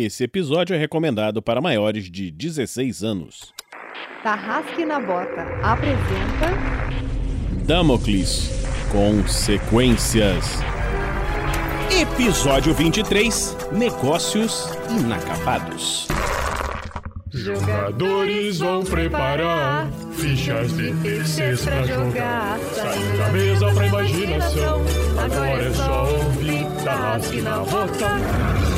Esse episódio é recomendado para maiores de 16 anos. Tarrasque na Bota apresenta Damocles Consequências. Episódio 23 Negócios Inacabados. Jogadores vão preparar fichas de terceiros pra jogar. Saindo da mesa pra imaginação. Agora é só ouvir Tarrasque na Bota.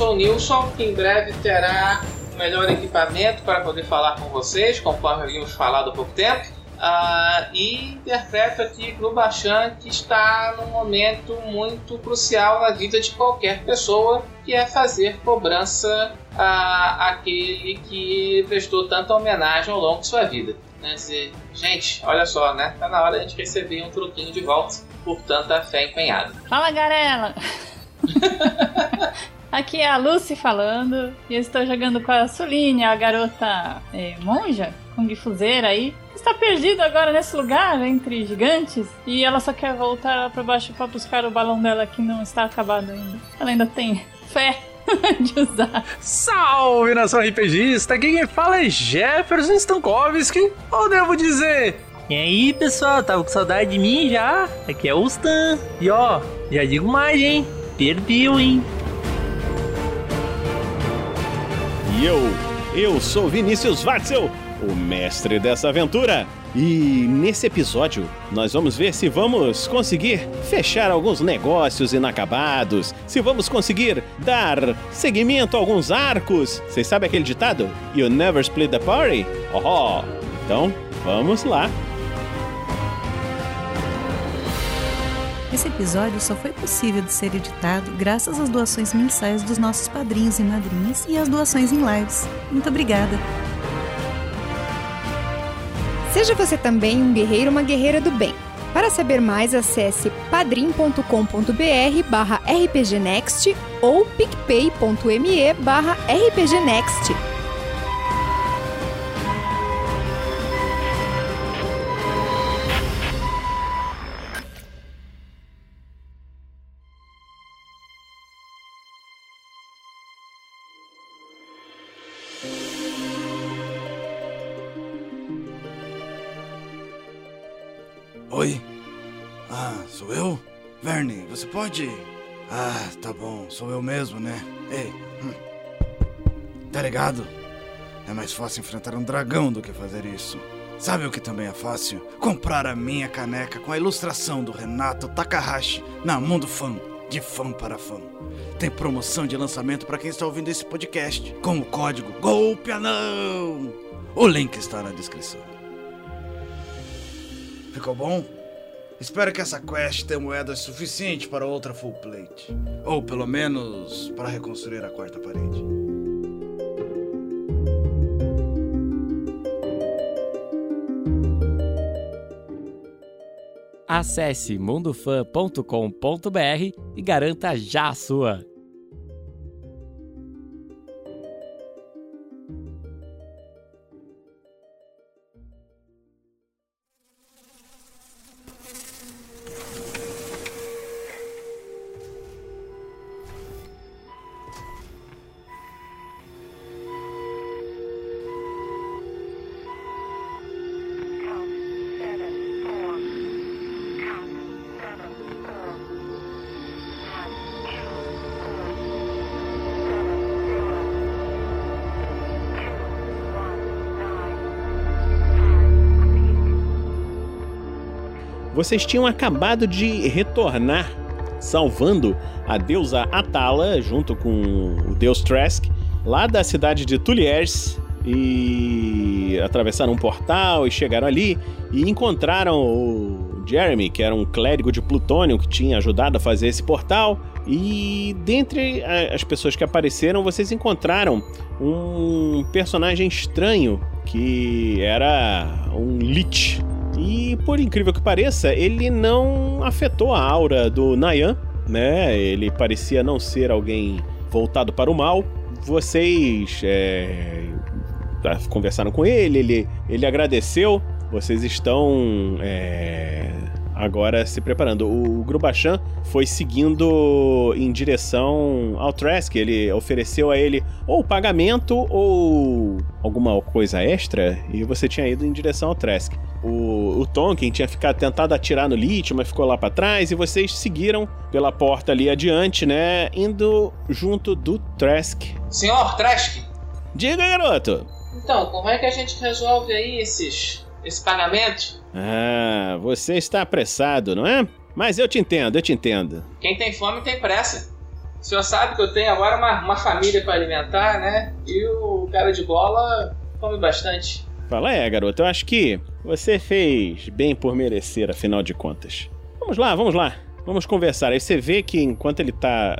Sou o Nilson, que em breve terá o melhor equipamento para poder falar com vocês, conforme havíamos falado há pouco tempo. Ah, e interpreto aqui para o Bachan, que está num momento muito crucial na vida de qualquer pessoa, que é fazer cobrança a àquele que prestou tanta homenagem ao longo de sua vida. Né? Dizer, gente, olha só, né? Tá na hora de a gente receber um troquinho de volta por tanta fé empenhada. Fala, Garela! Aqui é a Lucy falando e eu estou jogando com a Suline, a garota é, monja, Kung Fuzeira aí. Está perdida agora nesse lugar entre gigantes e ela só quer voltar para baixo para buscar o balão dela que não está acabado ainda. Ela ainda tem fé de usar. Salve nação RPGista! Quem fala é Jefferson Stankovski, ou devo dizer. E aí pessoal, tava com saudade de mim já? Aqui é o Stan. E ó, já digo mais, hein? Perdeu, hein? E eu, eu sou Vinícius Watzel, o mestre dessa aventura. E nesse episódio, nós vamos ver se vamos conseguir fechar alguns negócios inacabados, se vamos conseguir dar seguimento a alguns arcos. Vocês sabem aquele ditado? You never split the party? Oh, então vamos lá. Esse episódio só foi possível de ser editado graças às doações mensais dos nossos padrinhos e madrinhas e às doações em lives. Muito obrigada! Seja você também um guerreiro ou uma guerreira do bem. Para saber mais, acesse padrim.com.br barra rpgnext ou picpay.me barra rpgnext. Pode. Ah, tá bom, sou eu mesmo, né? Ei, hum. tá ligado? É mais fácil enfrentar um dragão do que fazer isso. Sabe o que também é fácil? Comprar a minha caneca com a ilustração do Renato Takahashi na Mundo Fã, de fã para fã. Tem promoção de lançamento para quem está ouvindo esse podcast, com o código Golpe Anão. O link está na descrição. Ficou bom? Espero que essa quest tenha moedas suficiente para outra full plate. Ou pelo menos para reconstruir a quarta parede. Acesse mundofan.com.br e garanta já a sua. Vocês tinham acabado de retornar, salvando a deusa Atala junto com o deus Trask, lá da cidade de Tulliers. E atravessaram um portal e chegaram ali e encontraram o Jeremy, que era um clérigo de plutônio que tinha ajudado a fazer esse portal. E dentre as pessoas que apareceram, vocês encontraram um personagem estranho que era um Lich. Por incrível que pareça, ele não afetou a aura do Nayan, né? Ele parecia não ser alguém voltado para o mal. Vocês é, tá, conversaram com ele, ele, ele agradeceu. Vocês estão é, agora se preparando. O Grubachan foi seguindo em direção ao Trask. Ele ofereceu a ele ou pagamento ou alguma coisa extra e você tinha ido em direção ao Trask. O, o Tonkin tinha ficado tentado atirar no Lich, mas ficou lá pra trás e vocês seguiram pela porta ali adiante, né? Indo junto do Trask. Senhor Trask, Diga, garoto! então, como é que a gente resolve aí esses, esse pagamento? Ah, você está apressado, não é? Mas eu te entendo, eu te entendo. Quem tem fome tem pressa. O senhor sabe que eu tenho agora uma, uma família para alimentar, né? E o cara de bola come bastante. Fala, é, garoto, eu acho que você fez bem por merecer, afinal de contas. Vamos lá, vamos lá. Vamos conversar. Aí você vê que enquanto ele tá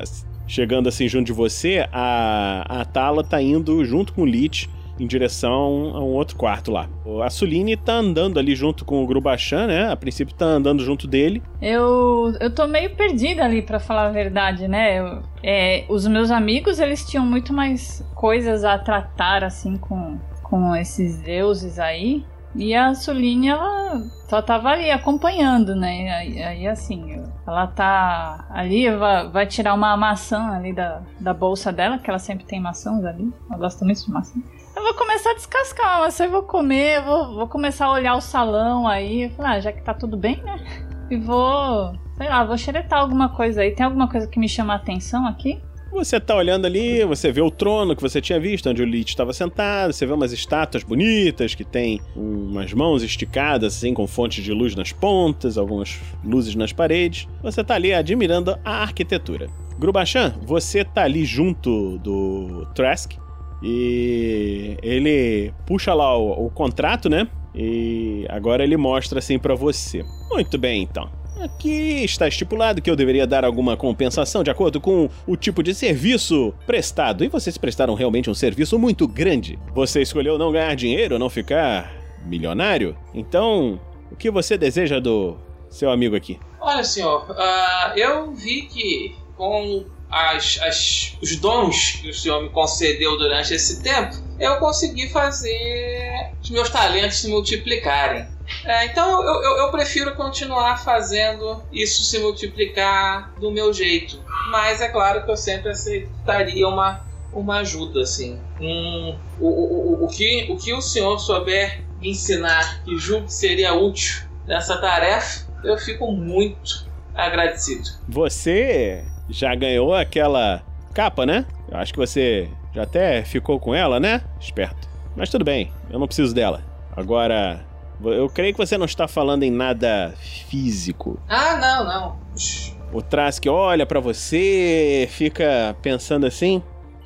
chegando assim junto de você, a, a Tala tá indo junto com o Lich em direção a um outro quarto lá. A Suline tá andando ali junto com o Grubachan, né? A princípio tá andando junto dele. Eu, eu tô meio perdida ali, pra falar a verdade, né? Eu- é, os meus amigos, eles tinham muito mais coisas a tratar, assim, com, com esses deuses aí. E a Suline, ela só tava ali acompanhando, né? Aí, aí, assim, ela tá ali, vai, tirar uma maçã ali da, da bolsa dela, que ela sempre tem maçãs ali. Ela gosta muito de maçã. Eu vou começar a descascar uma maçã e vou comer, eu vou, vou começar a olhar o salão aí. Eu ah, já que tá tudo bem, né? E vou, sei lá, vou xeretar alguma coisa aí. Tem alguma coisa que me chama a atenção aqui? Você tá olhando ali, você vê o trono que você tinha visto, onde o Lich estava sentado, você vê umas estátuas bonitas que tem umas mãos esticadas, assim, com fontes de luz nas pontas, algumas luzes nas paredes. Você tá ali admirando a arquitetura. Grubachan, você tá ali junto do Trask e ele puxa lá o, o contrato, né? E agora ele mostra assim pra você. Muito bem, então. Aqui está estipulado que eu deveria dar alguma compensação de acordo com o tipo de serviço prestado. E vocês prestaram realmente um serviço muito grande. Você escolheu não ganhar dinheiro, não ficar milionário? Então, o que você deseja do seu amigo aqui? Olha, senhor, ah, eu vi que com as, as- os dons que o senhor me concedeu durante esse tempo, eu consegui fazer os meus talentos se multiplicarem. É, então eu, eu- eu prefiro continuar fazendo isso se multiplicar do meu jeito. Mas é claro que eu sempre aceitaria uma, uma ajuda, assim. Um, o, o, o, o, que, o que o senhor souber ensinar que julgo que seria útil nessa tarefa, eu fico muito agradecido. Você já ganhou aquela capa, né? Eu acho que você já até ficou com ela, né? Esperto. Mas tudo bem, eu não preciso dela. Agora, eu creio que você não está falando em nada físico. Ah, não, não. O Trask olha pra você, fica pensando assim.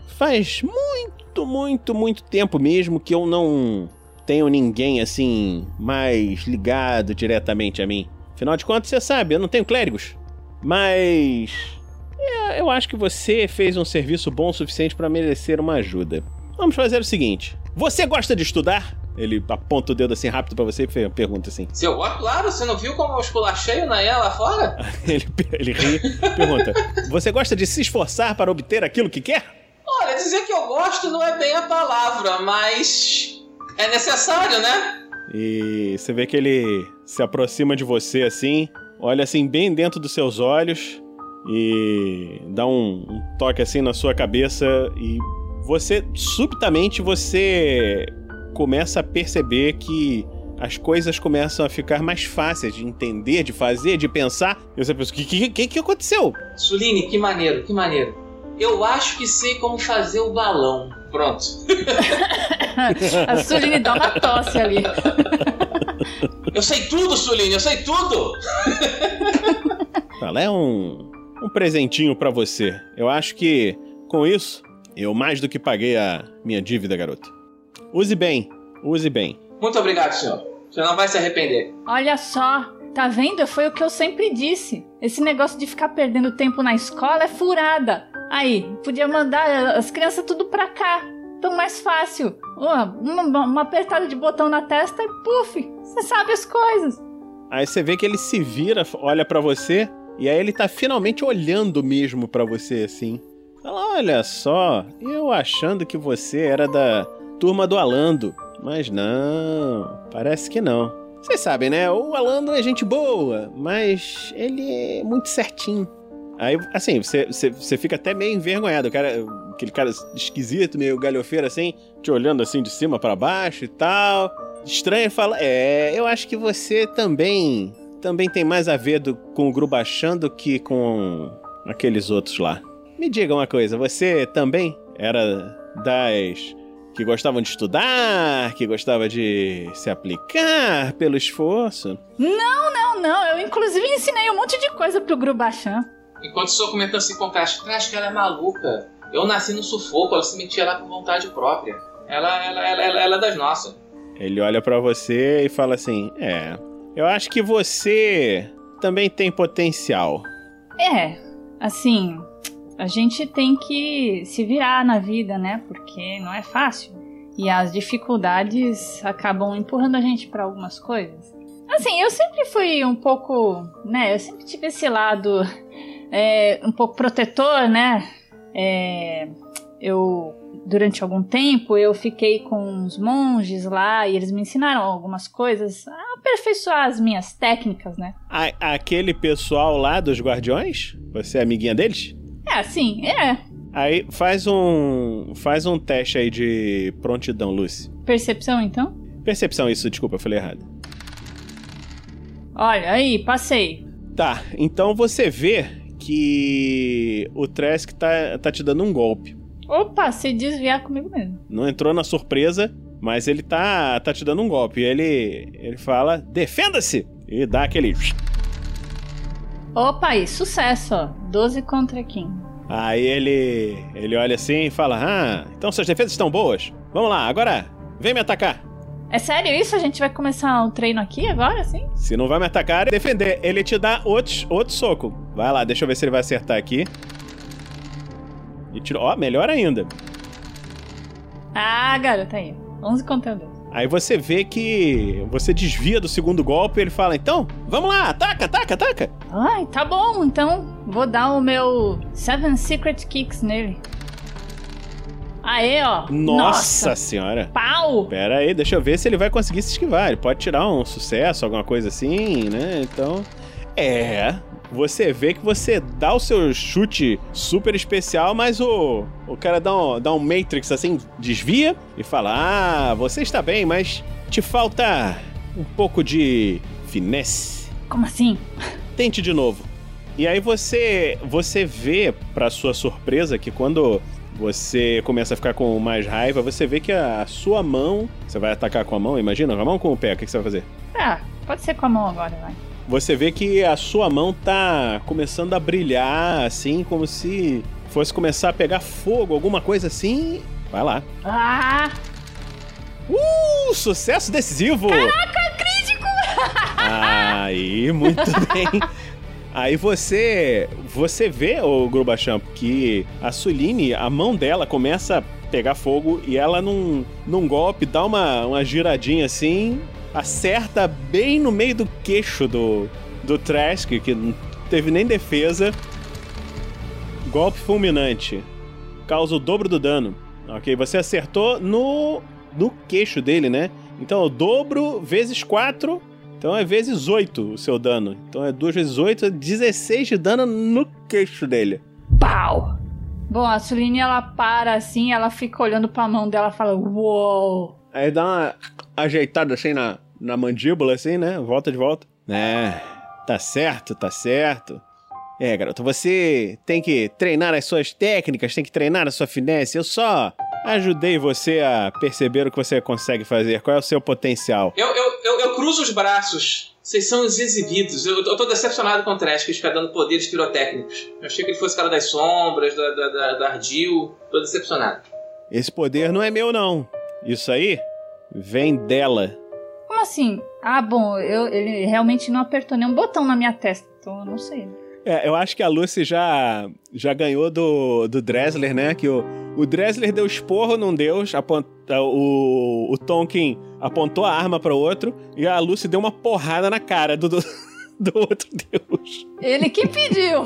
Faz muito, muito, muito tempo mesmo que eu não tenho ninguém assim mais ligado diretamente a mim. Afinal de contas, você sabe, eu não tenho clérigos. Mas é, eu acho que você fez um serviço bom o suficiente pra merecer uma ajuda. Vamos fazer o seguinte: você gosta de estudar? Ele aponta o dedo assim rápido pra você e pergunta assim. Se eu gosto, claro, você não viu como eu esculachei o Nayan lá fora? Ele, ele ri e pergunta: Você gosta de se esforçar para obter aquilo que quer? Olha, dizer que eu gosto não é bem a palavra, mas é necessário, né? E você vê que ele se aproxima de você assim, olha assim bem dentro dos seus olhos e dá um, um toque assim na sua cabeça e você subitamente você começa a perceber que as coisas começam a ficar mais fáceis de entender, de fazer, de pensar. E você pensa, o que, que, que, que aconteceu? Suline, que maneiro, que maneiro. Eu acho que sei como fazer o balão. Pronto. a Suline dá uma tosse ali. Eu sei tudo, Suline, eu sei tudo! Fala, é um, um presentinho pra você. Eu acho que, com isso, eu mais do que paguei a minha dívida, garoto. Use bem, use bem. Muito obrigado, senhor. Você não vai se arrepender. Olha só, tá vendo? Foi o que eu sempre disse. Esse negócio de ficar perdendo tempo na escola é furada. Aí, podia mandar as crianças tudo pra cá. Tão mais fácil. Uma, uma, uma apertada de botão na testa e puf, você sabe as coisas. Aí você vê que ele se vira, olha pra você, e aí ele tá finalmente olhando mesmo pra você, assim. Fala, olha só, eu achando que você era da turma do Alando. Mas não, parece que não. Vocês sabem, né? O Alando é gente boa, mas ele é muito certinho. Aí, assim, você, você, você fica até meio envergonhado. Cara, aquele cara esquisito, meio galhofeiro assim, te olhando assim de cima pra baixo e tal. Estranho fala: É, eu acho que você também. Também tem mais a ver do, com o Grubachan do que com aqueles outros lá. Me diga uma coisa, você também era das que gostavam de estudar, que gostava de se aplicar pelo esforço? Não, não, não. Eu inclusive ensinei um monte de coisa pro Grubachan. Enquanto estou comentando assim com o Crash que ela é maluca. Eu nasci no sufoco, ela se metia lá por vontade própria. Ela, ela, ela, ela, ela é das nossas. Ele olha pra você e fala assim: É, eu acho que você também tem potencial. É, assim, a gente tem que se virar na vida, né? Porque não é fácil. E as dificuldades acabam empurrando a gente para algumas coisas. Assim, eu sempre fui um pouco, né? Eu sempre tive esse lado é, um pouco protetor, né? É, eu durante algum tempo eu fiquei com uns monges lá e eles me ensinaram algumas coisas a aperfeiçoar as minhas técnicas, né? A, aquele pessoal lá dos guardiões? Você é amiguinha deles? É, assim, é. Aí faz um faz um teste aí de prontidão, Lucy. Percepção, então? Percepção, isso, desculpa, eu falei errado. Olha, aí, passei. Tá, então você vê que o Tresk tá, tá te dando um golpe. Opa, se desviar comigo mesmo. Não entrou na surpresa, mas ele tá, tá te dando um golpe. Ele, ele fala: defenda-se! E dá aquele. Opa, aí, sucesso, ó. 12 contra 15. Aí ele, ele olha assim e fala: Ah, então suas defesas estão boas. Vamos lá, agora vem me atacar. É sério isso? A gente vai começar o treino aqui agora, sim? Se não vai me atacar, defender. Ele te dá outro, outro soco. Vai lá, deixa eu ver se ele vai acertar aqui. E tirou. Ó, melhor ainda. Ah, garota, aí. 11 contra 2. Aí você vê que você desvia do segundo golpe e ele fala: Então, vamos lá, ataca, ataca, ataca. Ai, tá bom, então vou dar o meu Seven Secret Kicks nele. Aê, ó. Nossa, Nossa. senhora. Pau! Pera aí, deixa eu ver se ele vai conseguir se esquivar. Ele pode tirar um sucesso, alguma coisa assim, né? Então. É. Você vê que você dá o seu chute super especial, mas o, o cara dá um, dá um Matrix assim, desvia e fala: Ah, você está bem, mas te falta um pouco de finesse. Como assim? Tente de novo. E aí você você vê, pra sua surpresa, que quando você começa a ficar com mais raiva, você vê que a sua mão. Você vai atacar com a mão, imagina? Com a mão ou com o pé? O que que você vai fazer? Ah, pode ser com a mão agora, vai. Você vê que a sua mão tá começando a brilhar, assim, como se fosse começar a pegar fogo, alguma coisa assim. Vai lá. Ah! Uh, sucesso decisivo! Caraca, crítico! Aí, muito bem. Aí você você vê, o Grubachamp, que a Suline, a mão dela começa a pegar fogo e ela num, num golpe dá uma, uma giradinha assim, acerta bem no meio do queixo do, do Trask, que não teve nem defesa. Golpe fulminante. Causa o dobro do dano. Ok, você acertou no, no queixo dele, né? Então o dobro vezes 4 então é vezes 8 o seu dano. Então é 2 vezes 8, 16 de dano no queixo dele. Pau! Bom, a Suline ela para assim, ela fica olhando pra mão dela e fala: Uou! Aí dá uma ajeitada assim na, na mandíbula, assim, né? Volta de volta. É, tá certo, tá certo. É, garoto, você tem que treinar as suas técnicas, tem que treinar a sua finesse. Eu só ajudei você a perceber o que você consegue fazer. Qual é o seu potencial? Eu, eu, eu, eu cruzo os braços. Vocês são os exibidos. Eu, eu tô decepcionado com o Trash, que ele fica dando poderes pirotécnicos. Eu achei que ele fosse cara das sombras, da, da, da, da Ardil. Tô decepcionado. Esse poder não é meu, não. Isso aí vem dela. Assim? Ah, bom, eu, ele realmente não apertou nenhum botão na minha testa, então eu não sei. É, eu acho que a Lucy já, já ganhou do, do Dressler, né? Que o, o Dressler deu esporro num deus, aponta, o, o Tonkin apontou a arma para o outro e a Lucy deu uma porrada na cara do, do, do outro deus. Ele que pediu!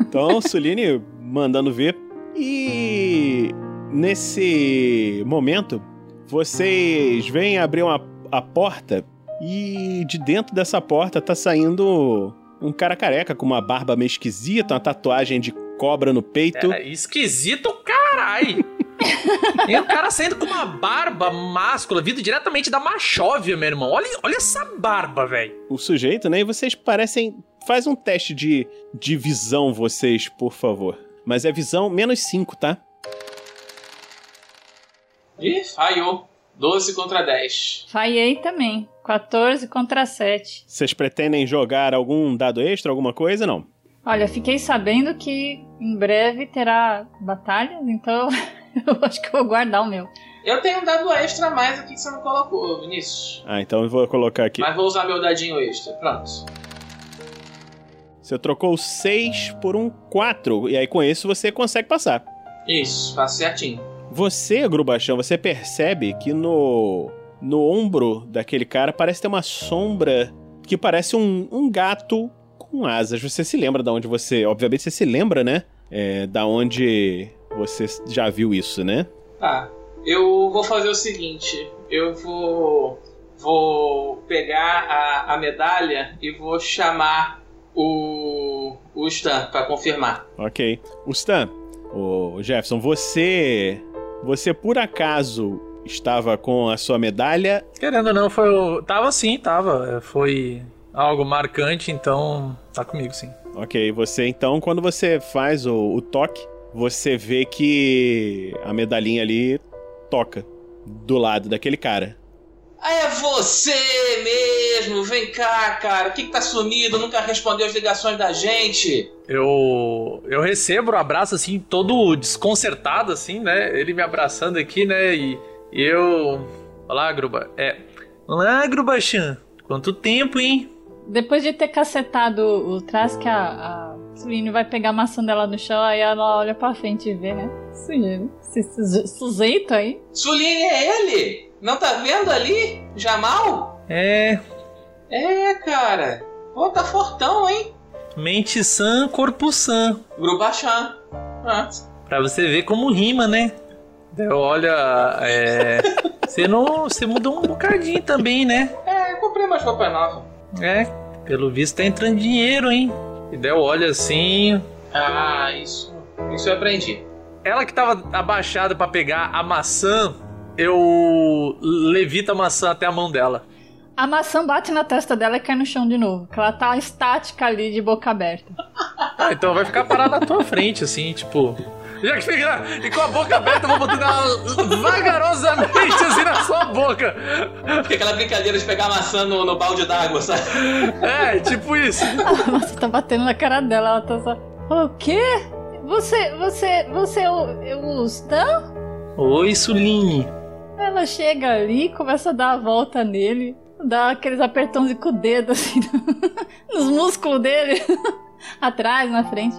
Então, Suline mandando ver. E nesse momento, vocês vêm abrir uma, a porta e de dentro dessa porta tá saindo um cara careca com uma barba meio esquisita, uma tatuagem de cobra no peito. É, esquisito, carai! Tem um cara saindo com uma barba máscula, vindo diretamente da Machóvia, meu irmão. Olha, olha essa barba, velho. O sujeito, né? E vocês parecem. Faz um teste de, de visão, vocês, por favor. Mas é visão menos 5, tá? Ih, falhou. 12 contra 10. Falhei também. 14 contra 7. Vocês pretendem jogar algum dado extra, alguma coisa? Não. Olha, fiquei sabendo que em breve terá batalhas, então eu acho que eu vou guardar o meu. Eu tenho um dado extra a mais aqui que você não colocou, Vinícius. Ah, então eu vou colocar aqui. Mas vou usar meu dadinho extra. Pronto. Você trocou 6 por um 4, e aí com isso você consegue passar. Isso, faço certinho. Você, Grubachão, você percebe que no, no ombro daquele cara parece ter uma sombra que parece um, um gato com asas. Você se lembra da onde você. Obviamente você se lembra, né? É, da onde você já viu isso, né? Tá. Eu vou fazer o seguinte: eu vou. Vou pegar a, a medalha e vou chamar o. o Stan pra confirmar. Ok. O Stan, o Jefferson, você. Você por acaso estava com a sua medalha? Querendo ou não, foi. o- Tava sim, tava. Foi algo marcante, então tá comigo sim. Ok, você então, quando você faz o, o toque, você vê que a medalhinha ali toca do lado daquele cara. Ah, é você mesmo! Vem cá, cara. O que, que tá sumido? Nunca respondeu as ligações da gente. Eu eu recebo o abraço assim, todo desconcertado assim, né? Ele me abraçando aqui, né? E, e eu. Olá, Gruba. É. Olá, Grubachan. Quanto tempo, hein? Depois de ter cacetado o Trask, a, a Suline vai pegar a maçã dela no chão, aí ela olha pra frente e vê, né? Sujeito, esse suje- sujeito aí. Suline é ele! Não tá vendo ali? Jamal? É. É, cara. Pô, tá fortão, hein? Mente sã, corpo sã. Grubachan. Ah, Pra você ver como rima, né? Olha, é. Você não. Você mudou um bocadinho também, né? é, eu comprei umas roupas novas. É, pelo visto tá entrando dinheiro, hein? E Del olha assim. Ah, isso. Isso eu aprendi. Ela que tava abaixada pra pegar a maçã, eu levito a maçã até a mão dela. A maçã bate na testa dela e cai no chão de novo. Que ela tá estática ali de boca aberta. Ah, então vai ficar parada na tua frente, assim, tipo. Já que fica. E com a boca aberta, eu vou botando ela vagarosamente assim na sua boca. Fica aquela brincadeira de pegar maçã no, no balde d'água, sabe? É, tipo isso. A maçã tá batendo na cara dela, ela tá só. O quê? Você. Você. Você é o, é o Stan? Oi, Suline. Ela chega ali, começa a dar a volta nele, dá aqueles apertões com o dedo assim nos músculos dele, atrás, na frente.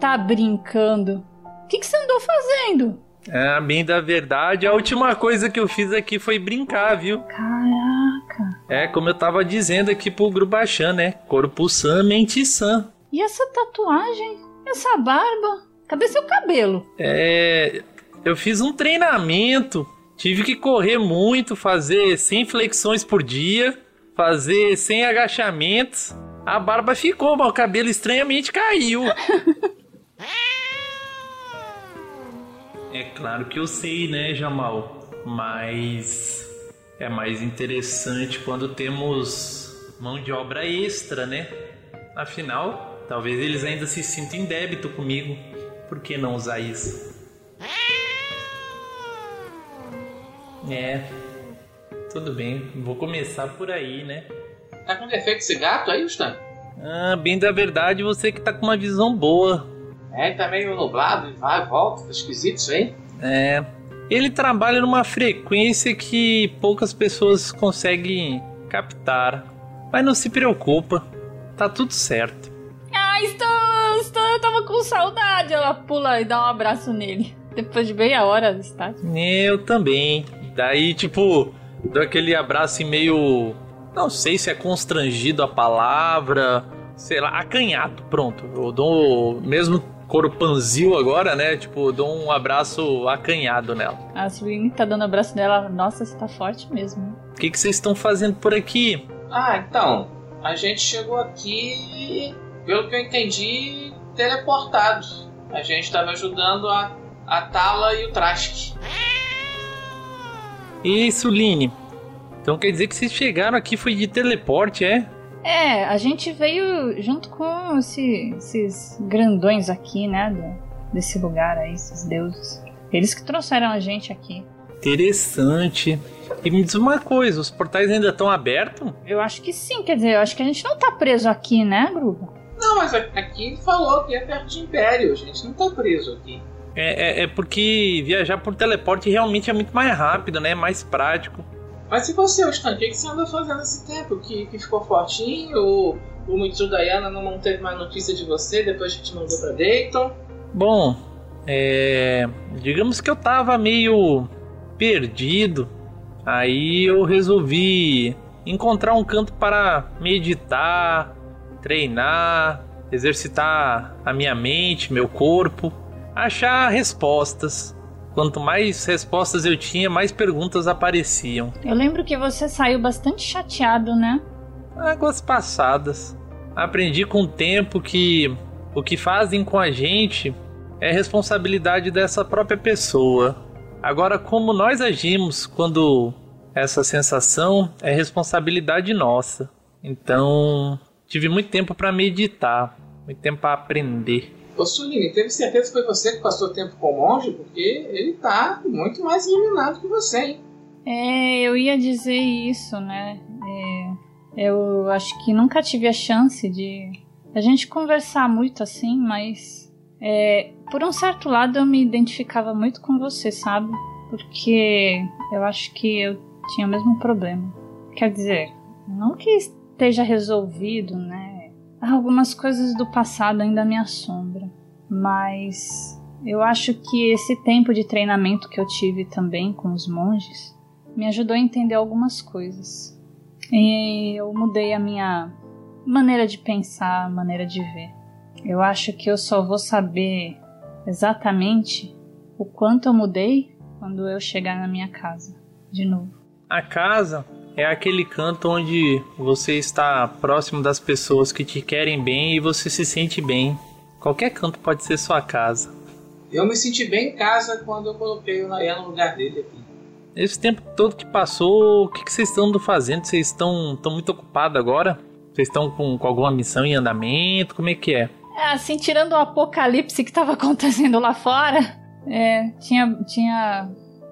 Tá brincando. O que, que você andou fazendo? É, bem da verdade, a última coisa que eu fiz aqui foi brincar, viu? Caraca. É, como eu tava dizendo aqui pro Grubachan, né? Corpo sã, mente sã. E essa tatuagem? Essa barba? Cadê seu cabelo? É. Eu fiz um treinamento. Tive que correr muito, fazer 100 flexões por dia, fazer 100 agachamentos. A barba ficou, mas o cabelo estranhamente caiu. É claro que eu sei, né, Jamal? Mas é mais interessante quando temos mão de obra extra, né? Afinal, talvez eles ainda se sintam em débito comigo. Por que não usar isso? É. Tudo bem, vou começar por aí, né? Tá com defeito esse gato aí, Stan? Ah, bem da verdade, você que tá com uma visão boa. É, tá meio nublado, vai e volta, tá esquisito isso aí. É. Ele trabalha numa frequência que poucas pessoas conseguem captar. Mas não se preocupa, tá tudo certo. Ah, Stan, Stan, eu tava com saudade. Ela pula e dá um abraço nele. Depois de meia hora do estágio. Eu também. Daí, tipo, dou aquele abraço em meio. Não sei se é constrangido a palavra. Sei lá, acanhado. Pronto. Eu dou. Mesmo corpanzil agora, né? Tipo, dou um abraço acanhado nela. A Suline tá dando abraço dela. Nossa, você tá forte mesmo. O que, que vocês estão fazendo por aqui? Ah, então. A gente chegou aqui, pelo que eu entendi, teleportado. A gente tava ajudando a, a Tala e o Trask. E Suline? Então quer dizer que vocês chegaram aqui foi de teleporte, é? É, a gente veio junto com esse- esses grandões aqui, né? do- desse lugar aí, esses deuses. Eles que trouxeram a gente aqui. Interessante. E me diz uma coisa, os portais ainda estão abertos? Eu acho que sim, quer dizer, eu acho que a gente não tá preso aqui, né, Gruba? Não, mas aqui falou que é perto de Império. A gente não tá preso aqui. É, é, é porque viajar por teleporte realmente é muito mais rápido, né? Mais prático. Mas e você, Stan? O que, você andou fazendo esse tempo? Que, que ficou fortinho? O, o Mitsudayana não, não teve mais notícia de você depois que te mandou pra Dayton? Bom, é. Digamos que eu tava meio perdido. Aí eu resolvi encontrar um canto para meditar, treinar, exercitar a minha mente, meu corpo, achar respostas. Quanto mais respostas eu tinha, mais perguntas apareciam. Eu lembro que você saiu bastante chateado, né? Águas passadas. Aprendi com o tempo que o que fazem com a gente é responsabilidade dessa própria pessoa. Agora, como nós agimos quando essa sensação é responsabilidade nossa. Então, tive muito tempo para meditar, muito tempo para aprender. Ô Suline, teve certeza que foi você que passou tempo com o monge? Porque ele tá muito mais iluminado que você, hein? É, eu ia dizer isso, né? É, eu acho que nunca tive a chance de a gente conversar muito assim, mas é, por um certo lado eu me identificava muito com você, sabe? Porque eu acho que eu tinha o mesmo problema. Quer dizer, não que esteja resolvido, né? Algumas coisas do passado ainda me assombram, mas eu acho que esse tempo de treinamento que eu tive também com os monges me ajudou a entender algumas coisas. E eu mudei a minha maneira de pensar, maneira de ver. Eu acho que eu só vou saber exatamente o quanto eu mudei quando eu chegar na minha casa de novo. A casa é aquele canto onde você está próximo das pessoas que te querem bem e você se sente bem. Qualquer canto pode ser sua casa. Eu me senti bem em casa quando eu coloquei o Nayan no lugar dele aqui. Esse tempo todo que passou, o que, que vocês estão fazendo? Vocês estão, estão muito ocupados agora? Vocês estão com, com alguma missão em andamento? Como é que é? É, assim, tirando o apocalipse que estava acontecendo lá fora, é, tinha, tinha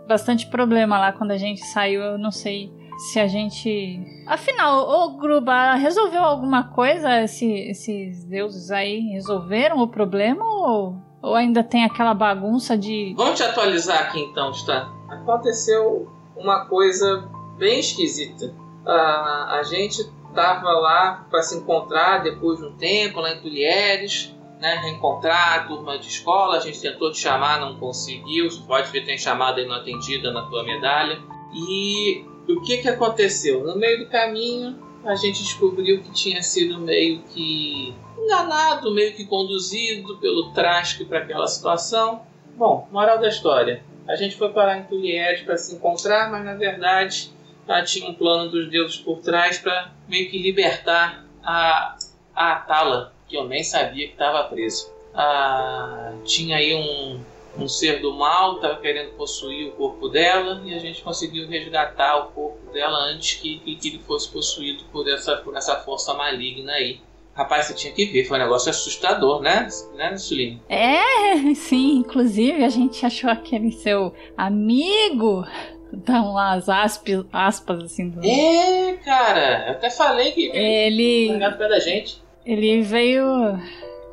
bastante problema lá quando a gente saiu. Eu não sei se a gente. Afinal, ô Gruba, resolveu alguma coisa? Esse, esses deuses aí resolveram o problema ou, ou ainda tem aquela bagunça de. Vamos te atualizar aqui então, Stan. Aconteceu uma coisa bem esquisita. Ah, a gente tava lá para se encontrar depois de um tempo lá em Tulieres, né? Reencontrar a turma de escola. A gente tentou te chamar, não conseguiu. Pode ver tem chamada aí não atendida na tua medalha. E o que que aconteceu? No meio do caminho, a gente descobriu que tinha sido meio que enganado, meio que conduzido pelo Trask para aquela situação. Bom, moral da história. A gente foi parar em Tulieres para se encontrar, mas na verdade tinha um plano dos deuses por trás para meio que libertar a, a Atala, que eu nem sabia que estava preso. Ah, tinha aí um, um ser do mal, estava querendo possuir o corpo dela, e a gente conseguiu resgatar o corpo dela antes que, que, que ele fosse possuído por essa, por essa força maligna aí. Rapaz, você tinha que ver, foi um negócio assustador, né, né Suline? É, sim, inclusive a gente achou aquele seu amigo Dá umas aspas, aspas assim. Do... É, cara, eu até falei que Ele. Obrigado pela gente. Ele veio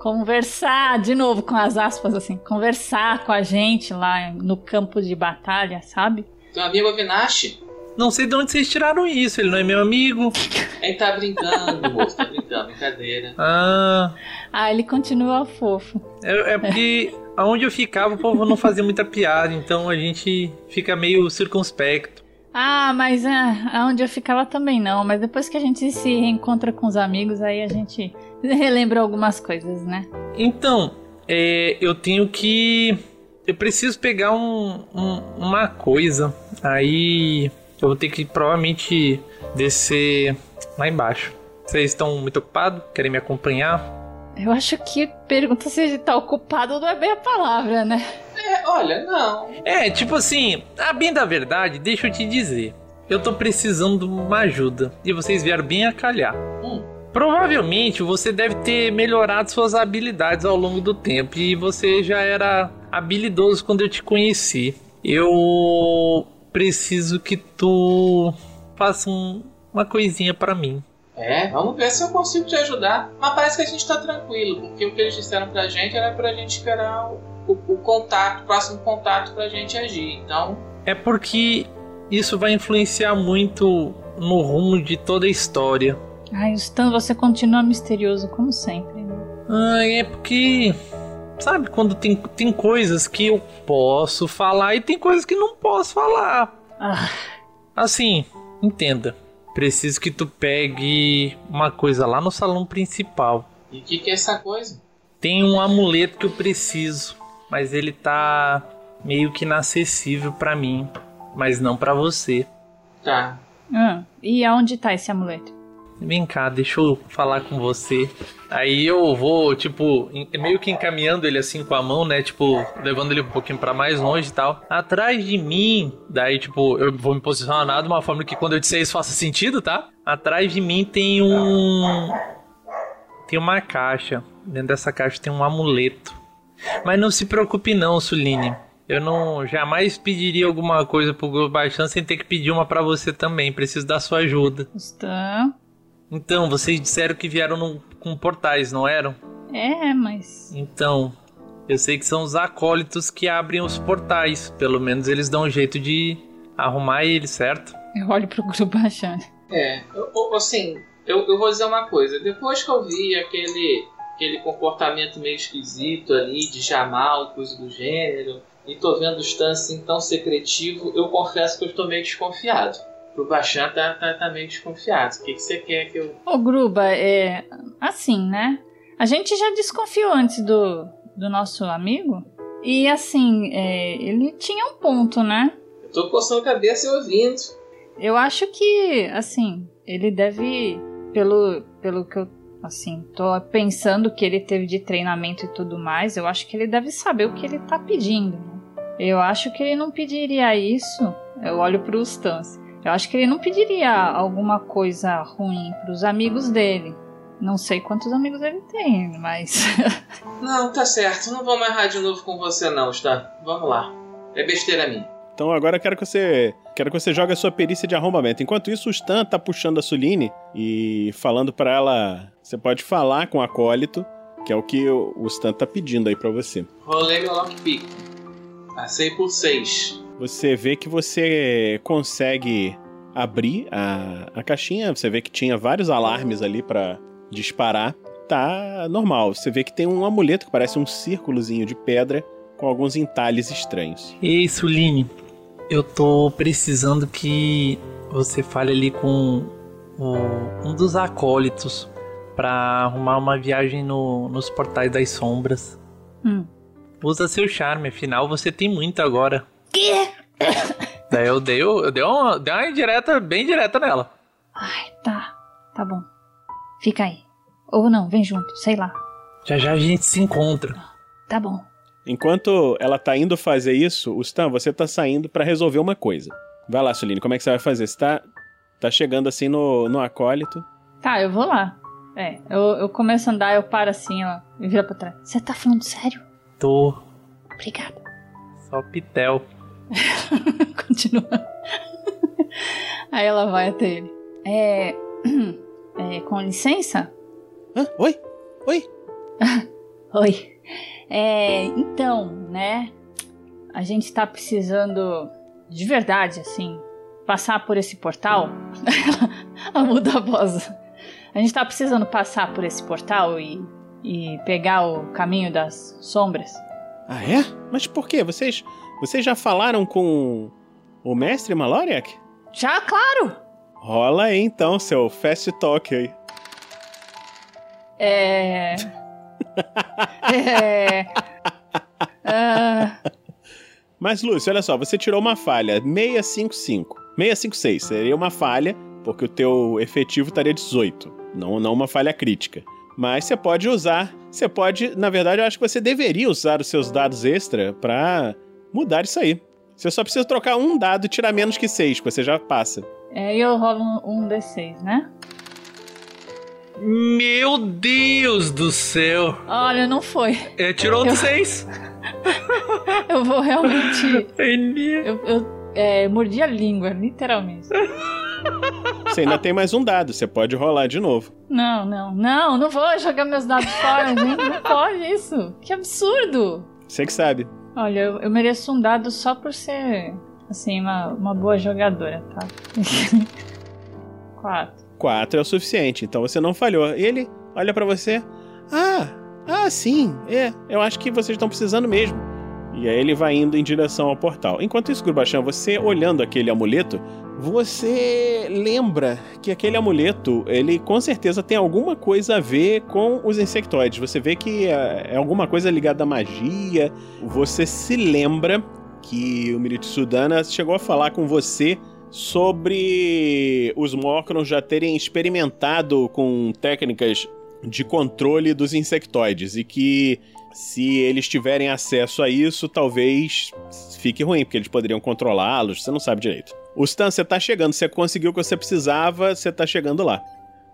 conversar, de novo com as aspas assim, conversar com a gente lá no campo de batalha, sabe? Teu amigo Avinashi, Não sei de onde vocês tiraram isso, ele não é meu amigo. ele tá brincando, moço, tá brincando, brincadeira. Ah, Ah, ele continua fofo. é, é porque aonde eu ficava o povo não fazia muita piada, então a gente fica meio circunspecto. Ah, mas ah, aonde eu ficava também não. Mas depois que a gente se reencontra com os amigos, aí a gente relembra algumas coisas, né? Então, é, eu tenho que. Eu preciso pegar um, um- uma coisa. Aí eu vou ter que provavelmente descer lá embaixo. Vocês estão muito ocupados? Querem me acompanhar? Eu acho que pergunta se ele tá ocupado não é bem a palavra, né? É, olha, não. É, tipo assim, a bem da verdade, deixa eu te dizer. Eu tô precisando de uma ajuda. E vocês vieram bem a calhar. Hum. Provavelmente você deve ter melhorado suas habilidades ao longo do tempo. E você já era habilidoso quando eu te conheci. Eu preciso que tu faça um- uma coisinha pra mim. É, vamos ver se eu consigo te ajudar. Mas parece que a gente tá tranquilo, porque o que eles disseram pra gente era pra gente esperar o, o- o contato, o próximo contato pra gente agir. Então, É porque isso vai influenciar muito no rumo de toda a história. Ai, Stan, você continua misterioso como sempre. né? Ah, é porque. Sabe, quando tem, tem coisas que eu posso falar e tem coisas que não posso falar. Ah, Assim, entenda. Preciso que tu pegue uma coisa lá no salão principal. e o que, que é essa coisa? Tem um amuleto que eu preciso, mas ele tá meio que inacessível pra mim, mas não pra você. Tá. ah, e aonde tá esse amuleto? Vem cá, deixa eu falar com você. Aí eu vou, tipo, meio que encaminhando ele assim com a mão, né? Tipo, levando ele um pouquinho pra mais longe e tal. Atrás de mim, daí, tipo, eu vou me posicionar de uma forma que quando eu disser isso faça sentido, tá? Atrás de mim tem um. Tem uma caixa. Dentro dessa caixa tem um amuleto. Mas não se preocupe, não, Suline. Eu não jamais pediria alguma coisa pro Baixando sem ter que pedir uma pra você também. Preciso da sua ajuda. Stan? Então, vocês disseram que vieram num- com portais, não eram? É, mas. Então, eu sei que são os acólitos que abrem os portais. Pelo menos eles dão um jeito de arrumar eles, certo? Eu olho pro grupo achando. É, eu- eu- assim, eu, eu vou dizer uma coisa. Depois que eu vi aquele, aquele comportamento meio esquisito ali, de Jamal, coisa do gênero, e tô vendo o Stan assim tão secretivo, eu confesso que eu estou meio desconfiado. Pro Bachan tá, tá, tá meio desconfiado. O que, que você quer que eu. Ô, Gruba, é. Assim, né? A gente já desconfiou antes do, do nosso amigo. E assim, é, ele tinha um ponto, né? Eu tô coçando a cabeça e ouvindo. Eu acho que, assim, ele deve, pelo, pelo que eu, assim, tô pensando que ele teve de treinamento e tudo mais, eu acho que ele deve saber o que ele tá pedindo. né? Eu acho que ele não pediria isso. Eu olho pro Stance. Eu acho que ele não pediria alguma coisa ruim pros amigos dele. Não sei quantos amigos ele tem, mas. Não, tá certo. Não vou mais errar de novo com você, não, Stan. Vamos lá. É besteira minha. Então agora eu quero que você. Quero que você jogue a sua perícia de arrombamento. Enquanto isso, o Stan tá puxando a Suline e falando pra ela. Você pode falar com o acólito, que é o que o o Stan tá pedindo aí pra você. Rolei meu lockpick. Passei por seis. Você vê que você consegue abrir a, a caixinha, você vê que tinha vários alarmes ali pra disparar. Tá normal. Você vê que tem um amuleto que parece um círculozinho de pedra com alguns entalhes estranhos. Ei, Suline, eu tô precisando que você fale ali com o- um dos acólitos pra arrumar uma viagem no- nos portais das sombras. Hum. Usa seu charme, afinal você tem muito agora. Quê? Daí eu dei, eu dei, uma, dei uma indireta, bem direta nela. Ai, tá. Tá bom. Fica aí. Ou não, vem junto, sei lá. Já já a gente se encontra. Tá bom. Enquanto ela tá indo fazer isso, o Stan, você tá saindo pra resolver uma coisa. Vai lá, Suline, como é que você vai fazer? Você tá, tá chegando assim no, no acólito. Tá, eu vou lá. É, eu, eu começo a andar, eu paro assim, ó, e vira pra trás. Você tá falando sério? Tô Obrigada. só pitel. Continua. Aí ela vai até ele. É. é com licença? Hã? Oi? Oi? Oi. É, então, né? A gente tá precisando de verdade, assim, passar por esse portal. Ela muda a voz. A gente tá precisando passar por esse portal e, e pegar o caminho das sombras. Ah, é? Mas por quê? Vocês, vocês já falaram com o mestre Maloriak? Já, claro! Rola aí então, seu fast talk aí. É. é. Ah, Mas, Lúcio, olha só, você tirou uma falha, 655. 656 seria uma falha, porque o teu efetivo estaria 18, não, não uma falha crítica. Mas você pode usar, você pode, na verdade, eu acho que você deveria usar os seus dados extra pra mudar isso aí. Você só precisa trocar um dado e tirar menos que 6, que você já passa. é, eu rolo um, um D6, né? Meu Deus do céu! Olha, não foi. É, tirou outro Eu- seis. Eu vou realmente. Eu, eu é, mordi a língua, literalmente. Você ainda tem mais um dado, você pode rolar de novo. Não, não, não, não vou jogar meus dados fora, gente. Não pode isso. Que absurdo. Você que sabe. Olha, eu, eu mereço um dado só por ser, assim, uma, uma boa jogadora, tá? Quatro. 4 é o suficiente, então você não falhou. Ele olha pra você. Ah, ah, sim, é, eu acho que vocês estão precisando mesmo. E aí ele vai indo em direção ao portal. Enquanto isso, Grubachan, você olhando aquele amuleto, você lembra que aquele amuleto, ele com certeza tem alguma coisa a ver com os insectoides. Você vê que é, é alguma coisa ligada à magia. Você se lembra que o Miritsudana chegou a falar com você sobre os Morcrons já terem experimentado com técnicas de controle dos insectoides e que se eles tiverem acesso a isso, talvez fique ruim, porque eles poderiam controlá-los, você não sabe direito. O Stan, você tá chegando, você conseguiu o que você precisava, você tá chegando lá.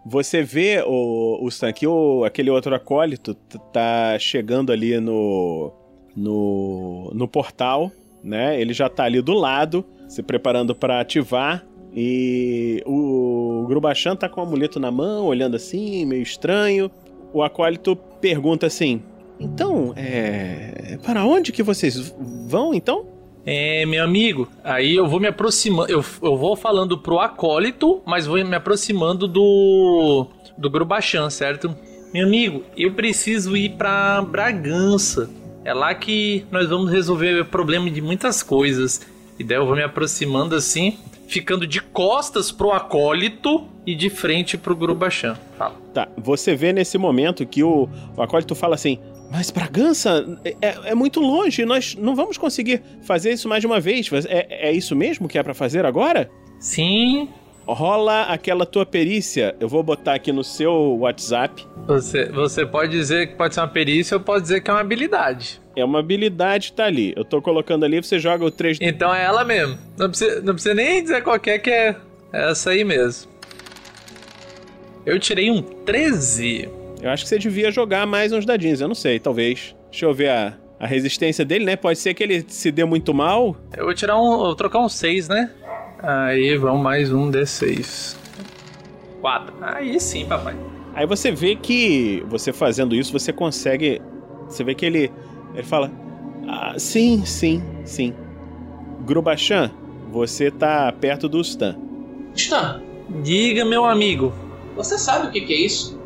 Você vê o, o Stan que aquele outro acólito tá chegando ali no, no, no portal, né? Ele já tá ali do lado, se preparando para ativar. E o Grubachan tá com o amuleto na mão, olhando assim, meio estranho. O acólito pergunta assim: Então, é. Para onde que vocês vão então? É, meu amigo, aí eu vou me aproximando, eu, eu vou falando pro acólito, mas vou me aproximando do do Grubachan, certo? Meu amigo, eu preciso ir pra Bragança. É lá que nós vamos resolver o problema de muitas coisas. E daí eu vou me aproximando assim, ficando de costas pro acólito e de frente pro Grubachan. Fala. Tá, você vê nesse momento que o, o acólito fala assim: Mas Bragança é, é muito longe, nós não vamos conseguir fazer isso mais de uma vez. É, é isso mesmo que é pra fazer agora? Sim. Rola aquela tua perícia, eu vou botar aqui no seu WhatsApp. Você, você pode dizer que pode ser uma perícia ou pode dizer que é uma habilidade. É uma habilidade, tá ali. Eu tô colocando ali, você joga o 3 Então é ela mesmo. Não precisa, não precisa nem dizer qualquer que é essa aí mesmo. Eu tirei um 13. Eu acho que você devia jogar mais uns dadinhos, eu não sei, talvez. Deixa eu ver a, a resistência dele, né? Pode ser que ele se dê muito mal. Eu vou tirar um. Vou trocar um 6, né? Aí vamos mais um D6. 4. Aí sim, papai. Aí você vê que você fazendo isso, você consegue. Você vê que ele. Ele fala. Ah, sim, sim, sim. Grubachan, você tá perto do Stan. Stan, Diga, meu amigo. você sabe o que, que é isso?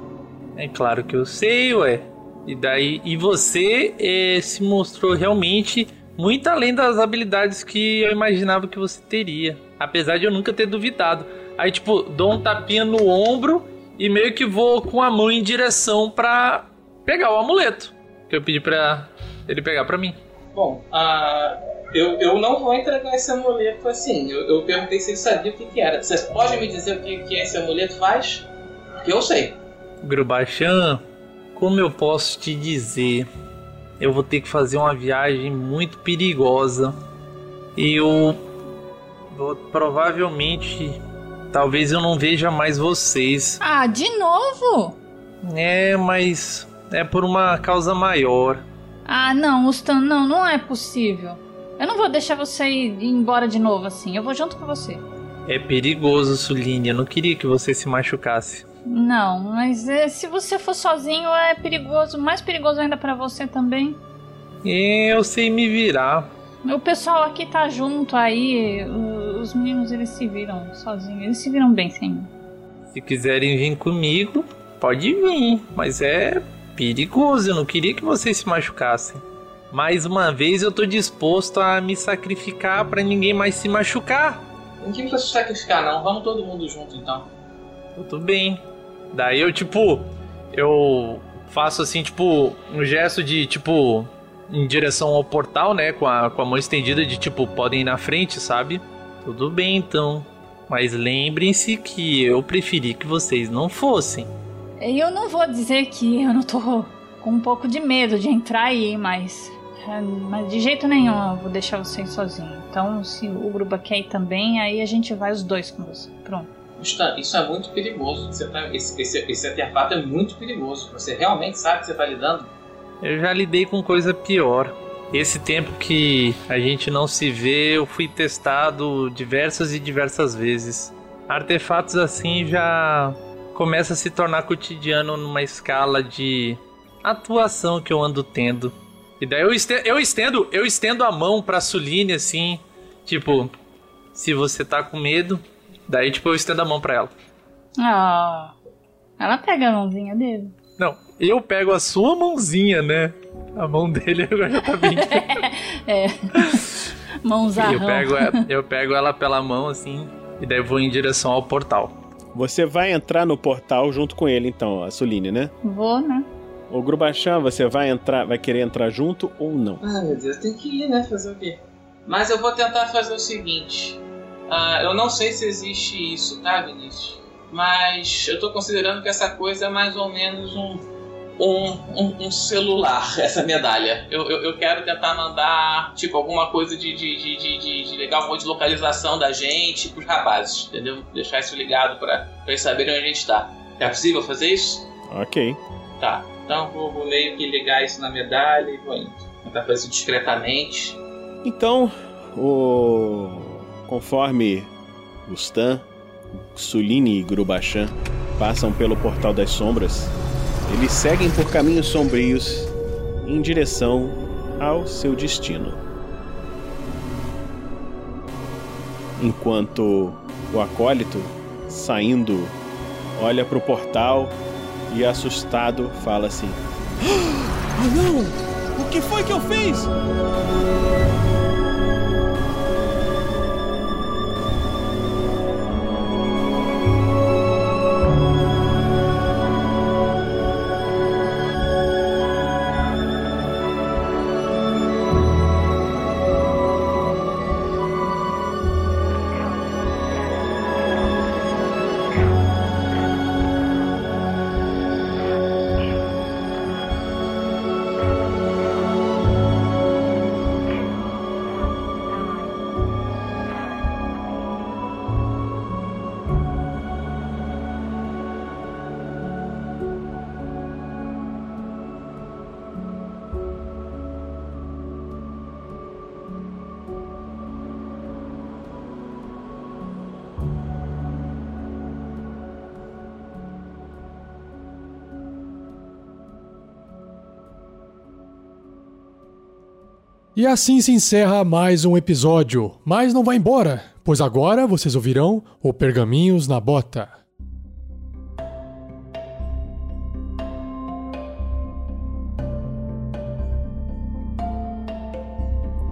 É claro que eu sei, ué. E daí. E você eh, se mostrou realmente muito além das habilidades que eu imaginava que você teria. Apesar de eu nunca ter duvidado. Aí, tipo, dou um tapinha no ombro e meio que vou com a mão em direção pra pegar o amuleto. Que eu pedi pra ele pegar pra mim. Bom, ah, eu, eu não vou entregar esse amuleto assim. Eu, eu perguntei se ele sabia o que, que era. Você pode me dizer o que, que esse amuleto faz? Porque eu sei. Grubachan, como eu posso te dizer? Eu vou ter que fazer uma viagem muito perigosa. E eu vou provavelmente. Talvez eu não veja mais vocês. Ah, de novo? É, mas é por uma causa maior. Ah, não, Stan, não, não é possível. Eu não vou deixar você ir embora de novo assim. Eu vou junto com você. É perigoso, Suline. Eu não queria que você se machucasse. Não, mas é, se você for sozinho é perigoso, mais perigoso ainda pra você também. Eu sei me virar. O pessoal aqui tá junto aí, os meninos eles se viram sozinhos, eles se viram bem sem mim. Se quiserem vir comigo, pode vir. Mas é perigoso. Eu não queria que vocês se machucassem. Mais uma vez eu tô disposto a me sacrificar pra ninguém mais se machucar. Ninguém precisa se sacrificar, não. Vamos todo mundo junto então. Tudo bem. Daí eu, tipo, eu faço assim, tipo, um gesto de, tipo, em direção ao portal, né? Com a, com a mão estendida de, tipo, podem ir na frente, sabe? Tudo bem então. Mas lembrem-se que eu preferi que vocês não fossem. Eu não vou dizer que eu não tô com um pouco de medo de entrar aí, mas. é, Mas de jeito nenhum eu vou deixar vocês sozinhos. Então, se o grupo quer ir também, aí a gente vai os dois com você. Pronto. Stan, isso é muito perigoso. Você tá- esse, esse, esse artefato é muito perigoso. Você realmente sabe que você está lidando? Eu já lidei com coisa pior. Esse tempo que a gente não se vê, eu fui testado diversas e diversas vezes. Artefatos assim já começa a se tornar cotidiano numa escala de atuação que eu ando tendo. E daí eu estendo, eu estendo, eu estendo a mão pra Suline assim, tipo, se você tá com medo, daí tipo eu estendo a mão pra ela. Ah. Ela pega a mãozinha dele. Não, eu pego a sua mãozinha, né? A mão dele agora já tá bem É. Mãozarrão. Eu pego, ela, eu pego ela pela mão assim e daí eu vou em direção ao portal. Você vai entrar no portal junto com ele, então, a Suline, né? Vou, né? O Grubachan, você vai entrar, vai querer entrar junto ou não? Ah, meu Deus, tem que ir, né? Fazer o quê? Mas eu vou tentar fazer o seguinte. Ah, eu não sei se existe isso, tá, Vinícius? Mas eu tô considerando que essa coisa é mais ou menos um, um, um, um celular, essa medalha. Eu, eu, eu quero tentar mandar, tipo, alguma coisa de, de, de, de, de, de legal, de localização da gente pros rapazes, entendeu? Deixar isso ligado pra, pra eles saberem onde a gente tá. É possível fazer isso? Ok. Tá, então vou, vou meio que ligar isso na medalha e vou indo. Tentar fazer isso discretamente. Então, o... conforme o Stan, Suline e Grubachan passam pelo Portal das Sombras, eles seguem por caminhos sombrios em direção ao seu destino. Enquanto o acólito, saindo, olha para o portal e assustado fala assim: Oh não! O que foi que eu fiz? E assim se encerra mais um episódio. Mas não vai embora, pois agora vocês ouvirão o Pergaminhos na Bota.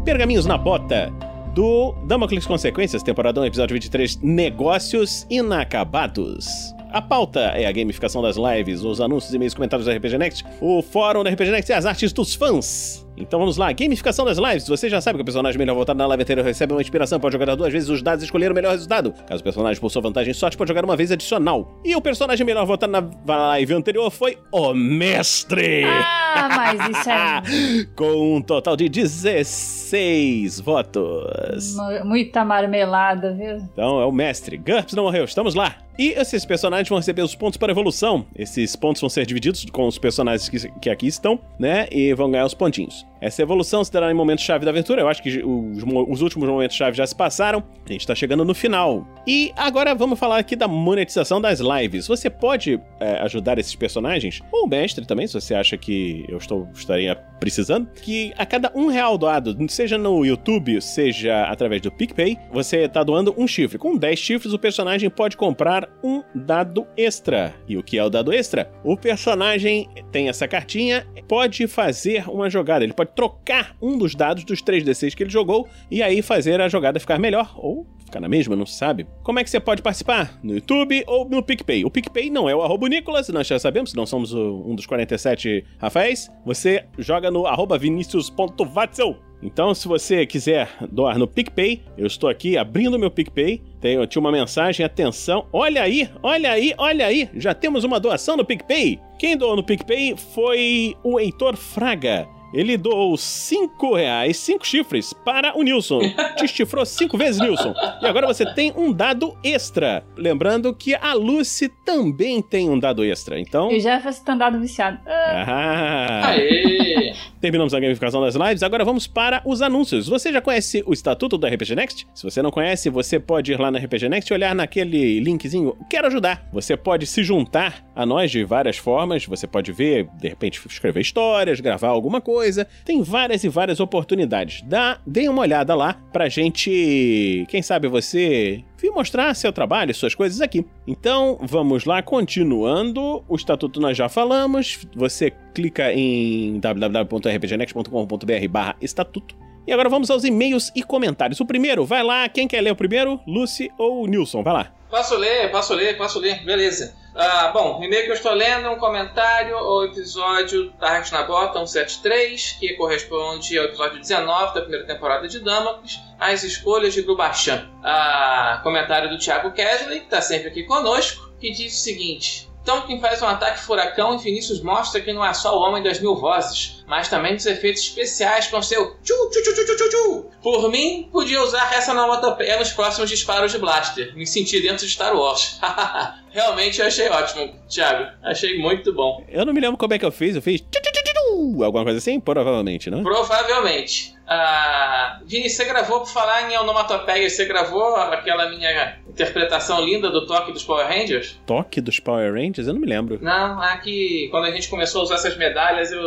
Pergaminhos na Bota do Damocles Consequências, temporada 1, episódio 23, Negócios Inacabados. A pauta é a gamificação das lives, os anúncios, e-mails, comentários da RPG Next, o fórum da RPG Next e as artes dos fãs. Então vamos lá, gamificação das lives. Você já sabe que o personagem melhor voltado na live anterior recebe uma inspiração, pode jogar duas vezes os dados e escolher o melhor resultado. Caso o personagem possua vantagem em sorte, pode jogar uma vez adicional. E o personagem melhor votado na live anterior foi o Mestre! Ah, mas isso é Com um total de 16 votos. mu- muita marmelada, viu? Então é o mestre. GURPS não morreu, estamos lá. E esses personagens vão receber os pontos para evolução. Esses pontos vão ser divididos com os personagens que, que aqui estão, né? E vão ganhar os pontinhos. Essa evolução se dará em momentos-chave da aventura. Eu acho que os, os últimos momentos-chave já se passaram. A gente tá chegando no final. E agora vamos falar aqui da monetização das lives. Você pode é, ajudar esses personagens, ou o mestre também, se você acha que eu estou, estaria precisando, que a cada um real doado, seja no YouTube, seja através do PicPay, você tá doando um chifre. Com 10 chifres, o personagem pode comprar um dado extra. E o que é o dado extra? O personagem tem essa cartinha, pode fazer uma jogada. Ele pode trocar um dos dados dos 3D6 que ele jogou e aí fazer a jogada ficar melhor ou ficar na mesma, não sabe? Como é que você pode participar? No YouTube ou no PicPay? O PicPay não é o arroba Nicolas, nós já sabemos, não somos um dos 47 Rafaéis. Você joga no arroba vinicius.vatzel. Então, se você quiser doar no PicPay, eu estou aqui abrindo meu PicPay. Tem, tinha uma mensagem, atenção. Olha aí, olha aí, olha aí. Já temos uma doação no PicPay. Quem doou no PicPay foi o Heitor Fraga. Ele doou 5 reais, 5 chifres para o Nilson. Te chifrou 5 vezes, Nilson. E agora você tem um dado extra. Lembrando que a Lucy também tem um dado extra. Então. E o Jefferson tem um dado viciado. Ah. Aê! Terminamos a gamificação das lives, agora vamos para os anúncios. Você já conhece o estatuto do RPG Next? Se você não conhece, você pode ir lá no RPG Next e olhar naquele linkzinho Quero ajudar. Você pode se juntar a nós de várias formas. Você pode ver, de repente, escrever histórias, gravar alguma coisa. Tem várias e várias oportunidades. Dá, dê uma olhada lá pra gente, quem sabe você vir mostrar seu trabalho, suas coisas aqui. Então, vamos lá, continuando. O estatuto nós já falamos. Você clica em www.rpgnext.com.br barra estatuto. E agora vamos aos e-mails e comentários. O primeiro, vai lá, quem quer ler o primeiro? Lucy ou Nilson? Vai lá. Posso ler, posso ler, posso ler, beleza. Ah, bom, o e-mail que eu estou lendo é um comentário ao episódio Arte na Bota 173, que corresponde ao episódio 19 da primeira temporada de Damocles, As Escolhas de Grubachan. Ah, comentário do Thiago Kesley, que está sempre aqui conosco, que diz o seguinte... Tolkien faz um ataque furacão e Vinícius mostra que não é só o homem das mil vozes, mas também dos efeitos especiais com seu tchu tchu tchu tchu tchu tchu. Por mim, podia usar essa onomatopeia nos próximos disparos de blaster. Me senti dentro de Star Wars. Realmente eu achei ótimo, Thiago. Achei muito bom. Eu não me lembro como é que eu fiz. Eu fiz tchu, tchu, tchu, tchu, alguma coisa assim? Provavelmente, não? Provavelmente. Ah, Vini, você gravou, por falar em onomatopeia, você gravou aquela minha interpretação linda do toque dos Power Rangers? Toque dos Power Rangers? Eu não me lembro. Não, aqui quando a gente começou a usar essas medalhas, eu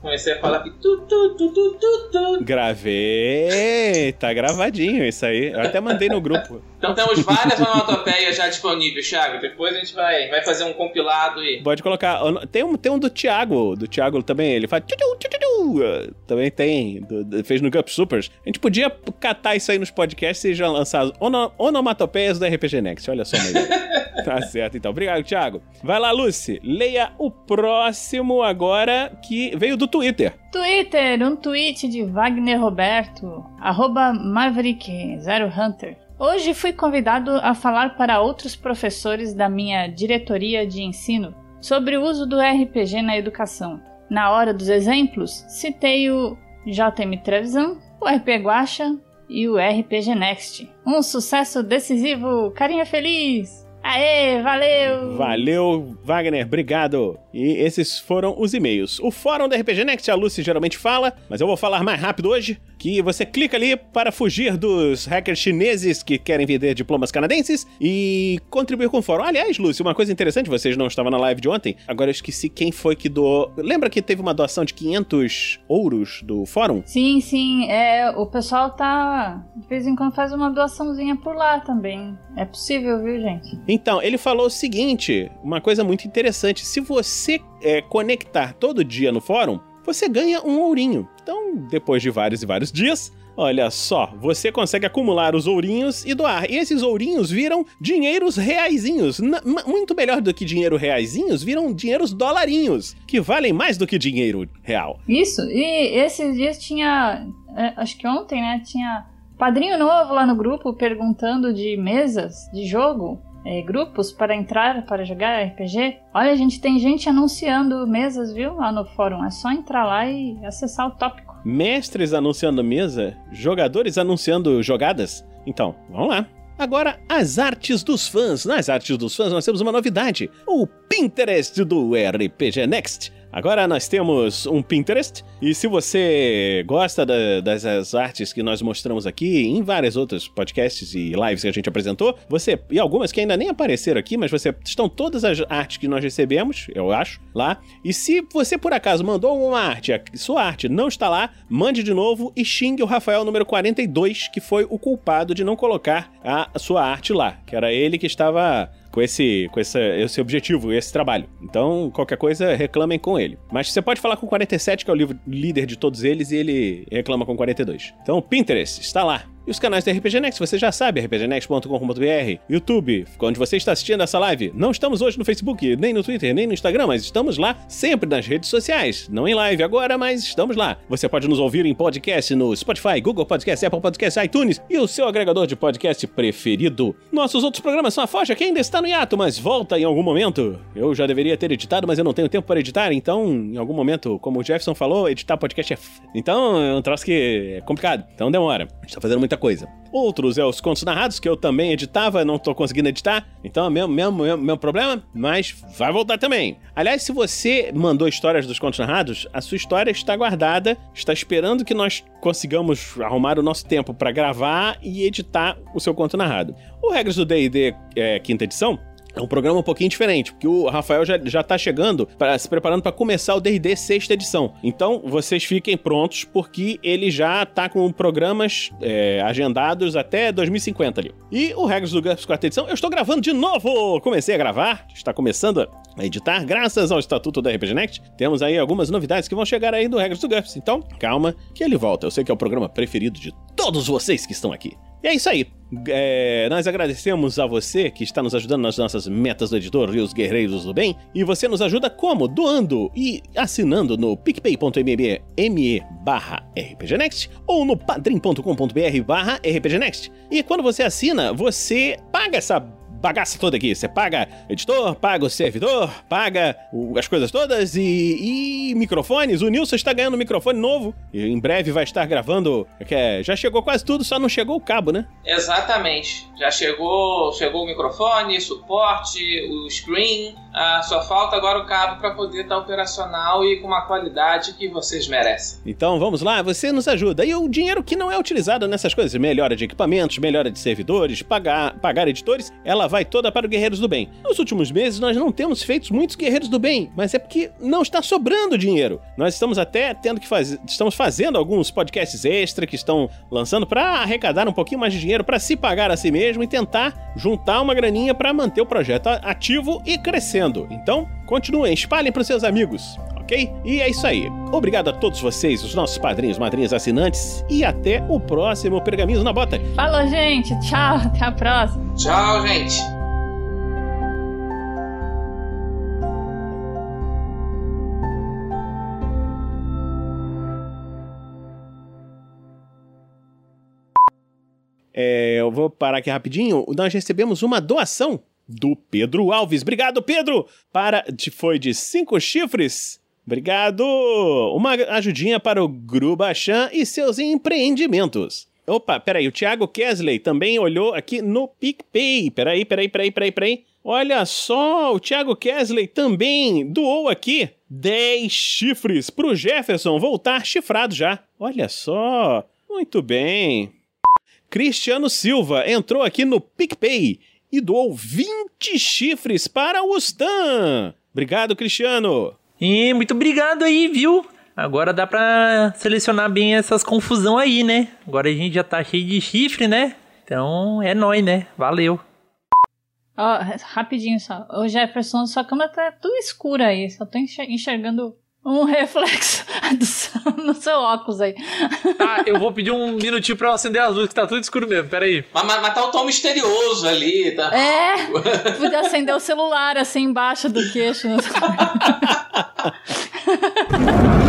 comecei a falar que tu, tu, tu, tu, tu, tu. Gravei! Tá gravadinho isso aí. Eu até mandei no grupo. Então temos várias onomatopeias já disponíveis, Thiago. Depois a gente vai, vai fazer um compilado e. Pode colocar. Tem um, tem um do Thiago. Do Thiago também. Ele faz. Também tem. do- do- fez no Cup Supers. A gente podia catar isso aí nos podcasts e já lançar as ono, onomatopeias do RPG Next. Olha só, tá certo, então. Obrigado, Thiago. Vai lá, Lucy. Leia o próximo agora que veio do Twitter. Twitter, um tweet de Wagner Roberto, arroba Maverick Zero Hunter. Hoje fui convidado a falar para outros professores da minha diretoria de ensino sobre o uso do RPG na educação. Na hora dos exemplos, citei o JM Trevisan, o RP Guacha e o RPG Next. Um sucesso decisivo, carinha feliz! Aê, valeu! Valeu, Wagner, obrigado. E esses foram os e-mails. O fórum da RPG Next, a Lucy geralmente fala, mas eu vou falar mais rápido hoje, que você clica ali para fugir dos hackers chineses que querem vender diplomas canadenses e contribuir com o fórum. Aliás, Lucy, uma coisa interessante, vocês não estavam na live de ontem, agora eu esqueci quem foi que doou. Lembra que teve uma doação de 500 ouros do fórum? Sim, sim, é, o pessoal tá. De vez em quando faz uma doaçãozinha por lá também. É possível, viu, gente? Então, ele falou o seguinte, uma coisa muito interessante. Se você é, conectar todo dia no fórum, você ganha um ourinho. Então, depois de vários e vários dias, olha só, você consegue acumular os ourinhos e doar. E esses ourinhos viram dinheiros reaisinhos. Muito melhor do que dinheiro reaisinhos, viram dinheiros dolarinhos, que valem mais do que dinheiro real. Isso, e esses dias tinha. é, acho que ontem, né? Tinha padrinho novo lá no grupo perguntando de mesas de jogo. É, grupos para entrar para jogar RPG. Olha, a gente tem gente anunciando mesas, viu? Lá no fórum. É só entrar lá e acessar o tópico. Mestres anunciando mesa, jogadores anunciando jogadas. Então, vamos lá. Agora, as artes dos fãs. Nas artes dos fãs, nós temos uma novidade: o Pinterest do RPG Next. Agora nós temos um Pinterest e se você gosta da- das artes que nós mostramos aqui em vários outros podcasts e lives que a gente apresentou, você e algumas que ainda nem apareceram aqui, mas você estão todas as artes que nós recebemos, eu acho, lá. E se você por acaso mandou uma arte, a sua arte não está lá, mande de novo e xingue o Rafael número 42, que foi o culpado de não colocar a sua arte lá, que era ele que estava com esse, com esse, esse objetivo, esse trabalho. Então, qualquer coisa, reclamem com ele. Mas você pode falar com o 47, que é o livro- líder de todos eles, e ele reclama com o 42. Então, Pinterest está lá. E os canais da RPG Next, você já sabe, rpgnext.com.br, YouTube, onde você está assistindo essa live. Não estamos hoje no Facebook, nem no Twitter, nem no Instagram, mas estamos lá sempre nas redes sociais. Não em live agora, mas estamos lá. Você pode nos ouvir em podcast no Spotify, Google Podcast, Apple Podcast, iTunes e o seu agregador de podcast preferido. Nossos outros programas são a Focha, que ainda está no hiato, mas volta em algum momento. Eu já deveria ter editado, mas eu não tenho tempo para editar, então, em algum momento, como o Jefferson falou, editar podcast é. f- Então, é um troço que é complicado. Então demora. A gente tá fazendo muita coisa. Outros é os contos narrados, que eu também editava, não tô conseguindo editar. Então é mesmo, mesmo, mesmo, mesmo problema, mas vai voltar também. Aliás, se você mandou histórias dos contos narrados, a sua história está guardada, está esperando que nós consigamos arrumar o nosso tempo para gravar e editar o seu conto narrado. O Regras do D&D é, quinta edição é um programa um pouquinho diferente, porque o Rafael já, já tá chegando, para se preparando para começar o D&D sexta edição. Então, vocês fiquem prontos, porque ele já tá com programas é, agendados até 2050 ali. E o Regras do GURPS quarta edição, eu estou gravando de novo! Comecei a gravar, está começando a editar, graças ao estatuto da RPG Next. Temos aí algumas novidades que vão chegar aí do Regras do GURPS. Então, calma, que ele volta. Eu sei que é o programa preferido de todos vocês que estão aqui. E é isso aí. É, nós agradecemos a você que está nos ajudando nas nossas metas do editor e os guerreiros do bem. E você nos ajuda como? Doando e assinando no picpay.me ME barra rpgnext ou no padrim.com.br barra rpgnext. E quando você assina, você paga essa bagaça toda aqui. Você paga editor, paga o servidor, paga o- as coisas todas e, e microfones. O Nilson está ganhando um microfone novo. E em breve vai estar gravando. que é, já chegou quase tudo, só não chegou o cabo, né? Exatamente. Já chegou, chegou o microfone, suporte, o screen. Só falta agora o cabo para poder estar operacional e com uma qualidade que vocês merecem. Então vamos lá, você nos ajuda. E o dinheiro que não é utilizado nessas coisas, melhora de equipamentos, melhora de servidores, pagar, pagar editores, ela vai toda para o Guerreiros do Bem. Nos últimos meses nós não temos feito muitos Guerreiros do Bem, mas é porque não está sobrando dinheiro. Nós estamos até tendo que fazer, estamos fazendo alguns podcasts extra que estão lançando para arrecadar um pouquinho mais de dinheiro para se pagar a si mesmo e tentar juntar uma graninha para manter o projeto ativo e crescendo. Então, continuem, espalhem para os seus amigos ok? E é isso aí. Obrigado a todos vocês, os nossos padrinhos, madrinhas assinantes, e até o próximo Pergaminhos na Bota. Falou, gente. Tchau. Até a próxima. Tchau, gente. É, eu vou parar aqui rapidinho. Nós recebemos uma doação do Pedro Alves. Obrigado, Pedro! Para, de- foi de cinco chifres. Obrigado! Uma ajudinha para o Grubachan e seus empreendimentos. Opa, peraí, o Thiago Kesley também olhou aqui no PicPay. Peraí, peraí, peraí, peraí, peraí. Olha só, o Thiago Kesley também doou aqui 10 chifres pro Jefferson voltar chifrado já. Olha só, muito bem. Cristiano Silva entrou aqui no PicPay e doou 20 chifres para o Stan. Obrigado, Cristiano. E muito obrigado aí, viu? Agora dá pra selecionar bem essas confusão aí, né? Agora a gente já tá cheio de chifre, né? Então é nóis, né? Valeu. Ó, rapidinho só. Ô Jefferson, sua câmera tá tudo escura aí. Só tô enxer- enxergando um reflexo do seu- no seu óculos aí. Ah, eu vou pedir um minutinho pra eu acender as luzes, que tá tudo escuro mesmo. Pera aí. Mas, mas, mas tá o tom misterioso ali, tá? É! Podia acender o celular assim embaixo do queixo.